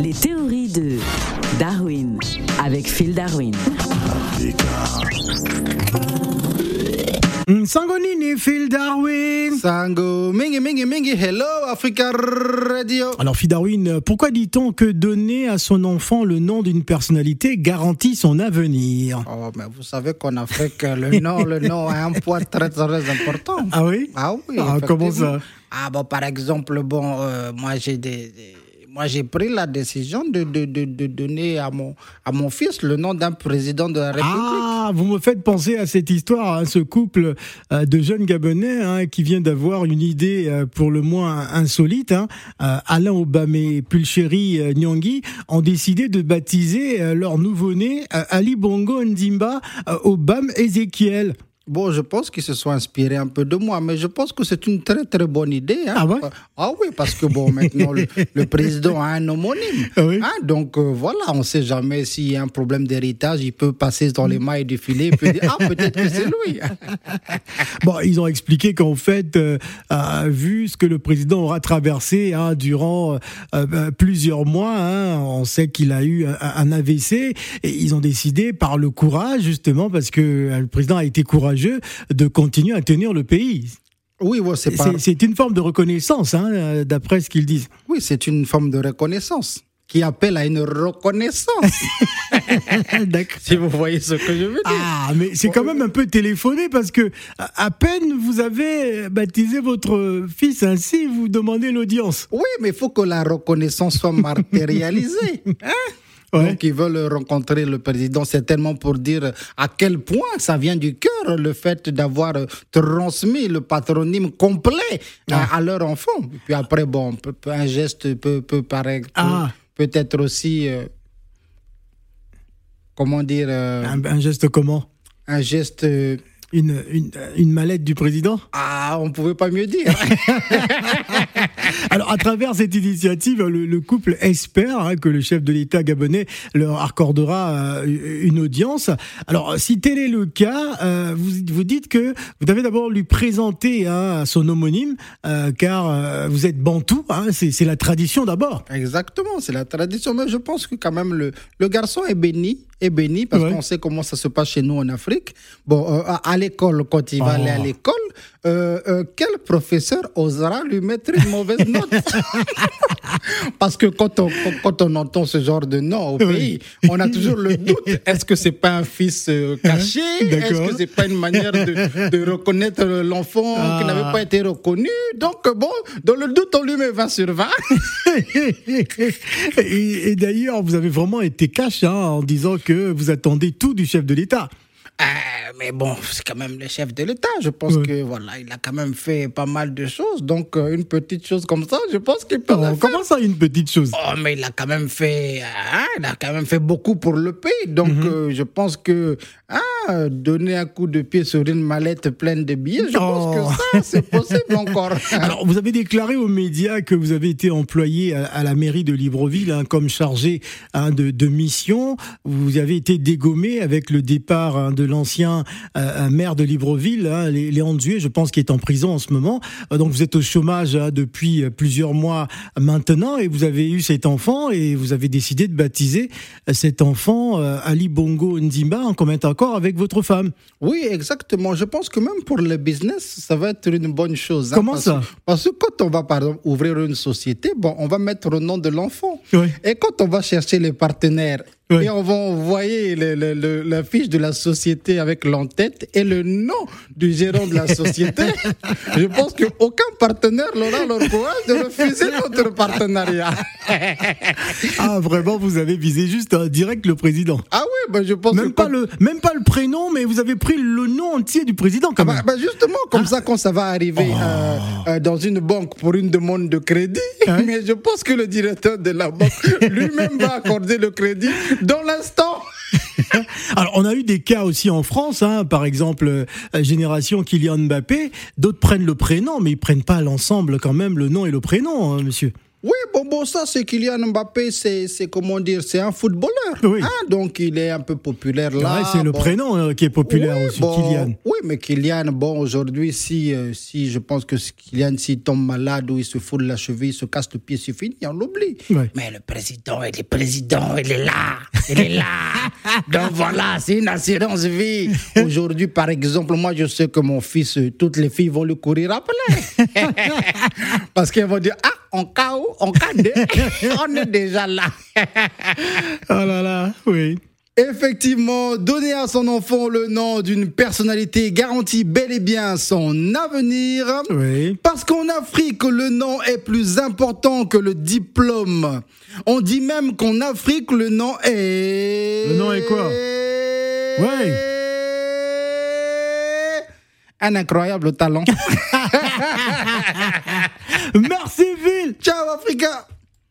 Les théories de Darwin avec Phil Darwin. Sangonini, Phil Darwin. Sango, mingi, mingi, mingi, hello Africa Radio. Alors, Phil Darwin, pourquoi dit-on que donner à son enfant le nom d'une personnalité garantit son avenir? Oh, mais vous savez qu'en Afrique, le nom, le nom a un poids très, très important. Ah oui? Ah oui. Ah, comment ça? Ah bon, par exemple, bon, euh, moi j'ai des, des- moi j'ai pris la décision de, de, de, de donner à mon, à mon fils le nom d'un président de la République. Ah, vous me faites penser à cette histoire, à ce couple euh, de jeunes Gabonais hein, qui vient d'avoir une idée euh, pour le moins insolite. hein. Euh, Alain Obama et Pulchéri euh, Nyong'i ont décidé de baptiser leur nouveau-né Ali Bongo Ndimba euh, Obam Ezekiel. Bon, je pense qu'ils se sont inspirés un peu de moi, mais je pense que c'est une très très bonne idée. hein. Ah ouais? Ah oui, parce que bon, maintenant le, le président a un homonyme. Ah oui? Hein, donc euh, voilà, on ne sait jamais s'il y a un problème d'héritage, il peut passer dans les mailles du filet et puis dire Ah, peut-être que c'est lui. Bon, ils ont expliqué qu'en fait, euh, euh, vu ce que le président aura traversé hein, durant plusieurs mois, on sait qu'il a eu un, un AVC, et ils ont décidé par le courage, justement, parce que le président a été courageux, de continuer à tenir le pays. Oui, ouais, c'est pas... Une forme de reconnaissance, hein, d'après ce qu'ils disent. oui, c'est une forme de reconnaissance qui appelle à une reconnaissance. D'accord. si vous voyez ce que je veux dire. Ah, mais c'est quand même un peu téléphoné parce que à à peine vous avez baptisé votre fils ainsi, vous demandez l'audience. Oui, mais il faut que la reconnaissance soit matérialisée. hein. Ouais. Donc, ils veulent rencontrer le président certainement pour dire à quel point ça vient du cœur, le fait d'avoir transmis le patronyme complet à, à leur enfant. Et puis après, bon, un geste peut, peut paraître, Ah. peut être aussi, euh, comment dire, euh, Un, un geste comment? un geste, euh, une, une, une mallette du président ah, on pouvait pas mieux dire. Alors, à travers cette initiative, le, le couple espère hein, que le chef de l'État gabonais leur accordera euh, une audience. Alors, si tel est le cas, euh, vous, vous dites que vous devez d'abord lui présenter hein, son homonyme, euh, car euh, vous êtes bantou, hein, c'est c'est la tradition d'abord. Exactement, c'est la tradition. Mais je pense que quand même le, le garçon est béni, est béni parce Ouais. qu'on sait comment ça se passe chez nous en Afrique. Bon, euh, à, à l'école, quand il va Oh. aller à l'école, euh, euh, quel professeur osera lui mettre une mauvaise note? Parce que quand on, quand- on entend ce genre de nom au pays, on a toujours le doute. Est-ce que c'est pas un fils euh, caché? Est-ce D'accord. que c'est pas une manière de, de reconnaître l'enfant qui Ah. n'avait pas été reconnu? Donc bon, dans le doute, on lui met 20 sur 20. et et d'ailleurs, vous avez vraiment été cash hein, en disant que vous attendez tout du chef de l'État. Euh, mais bon, c'est quand même le chef de l'État. Je pense que voilà, il a quand même fait pas mal de choses. Donc, euh, une petite chose comme ça, je pense qu'il peut Oh, faire. comment ça, une petite chose? Oh, mais il a quand même fait, hein, il a quand même fait beaucoup pour le pays. Donc, Mhm. euh, je pense que donner un coup de pied sur une mallette pleine de billets, je pense Oh. que ça, c'est possible encore. Alors, vous avez déclaré aux médias que vous avez été employé à, à la mairie de Libreville hein, comme chargé hein, de, de mission. Vous avez été dégommé avec le départ hein, de l'ancien euh, maire de Libreville, Lé- Léon Dué, je pense, qui est en prison en ce moment. Euh, donc, vous êtes au chômage depuis euh, plusieurs mois maintenant et vous avez eu cet enfant et vous avez décidé de baptiser euh, cet enfant euh, Ali Bongo Ndimba en commun accord avec votre femme. Oui, exactement. Je pense que même pour le business, ça va être une bonne chose. hein, Comment parce, ça? Parce que quand on va, par exemple, ouvrir une société, bon, on va mettre le nom de l'enfant. Oui. Et quand on va chercher les partenaires, Oui. et on va envoyer le- le- le- la fiche de la société avec l'entête et le nom du gérant de la société, je pense qu'aucun partenaire n'aura le courage de refuser notre partenariat. Ah, vraiment, vous avez visé juste euh, direct le président. Ah oui, ben je pense Même que pas, quand- le, même pas le prénom, mais vous avez pris le nom entier du président quand Bah, même. bah, justement, comme ça, quand ça va arriver Oh. euh, euh, dans une banque pour une demande de crédit, Hein? mais je pense que le directeur de la banque lui-même va accorder le crédit dans l'instant. Alors, on a eu des cas aussi en France, hein, par exemple, euh, Génération Kylian Mbappé. D'autres prennent le prénom, mais ils prennent pas l'ensemble quand même, le nom et le prénom, hein, monsieur. Oui, bon, bon, ça, c'est Kylian Mbappé, c'est, comment dire, c'est un footballeur. Oui. hein, donc, il est un peu populaire là. Ouais, c'est le prénom euh, qui est populaire Oui, aussi, bon, Kylian. Oui, mais Kylian, bon, aujourd'hui, si, euh, si je pense que Kylian, s'il tombe malade ou il se fout de la cheville, il se casse le pied, c'est fini, on l'oublie. Ouais. Mais le président, il est président, il est là, il est là. Donc voilà, c'est une assurance vie. Aujourd'hui, par exemple, moi, je sais que mon fils, euh, toutes les filles vont lui courir après. Parce qu'elles vont dire, ah, en cas où, en cas de, on est déjà là. Oh là là, oui. Effectivement, donner à son enfant le nom d'une personnalité garantit bel et bien son avenir. Oui. Parce qu'en Afrique, le nom est plus important que le diplôme. On dit même qu'en Afrique, le nom est... Le nom est quoi? Ouais. Un incroyable talent. Merci, Phil. Ciao, Africa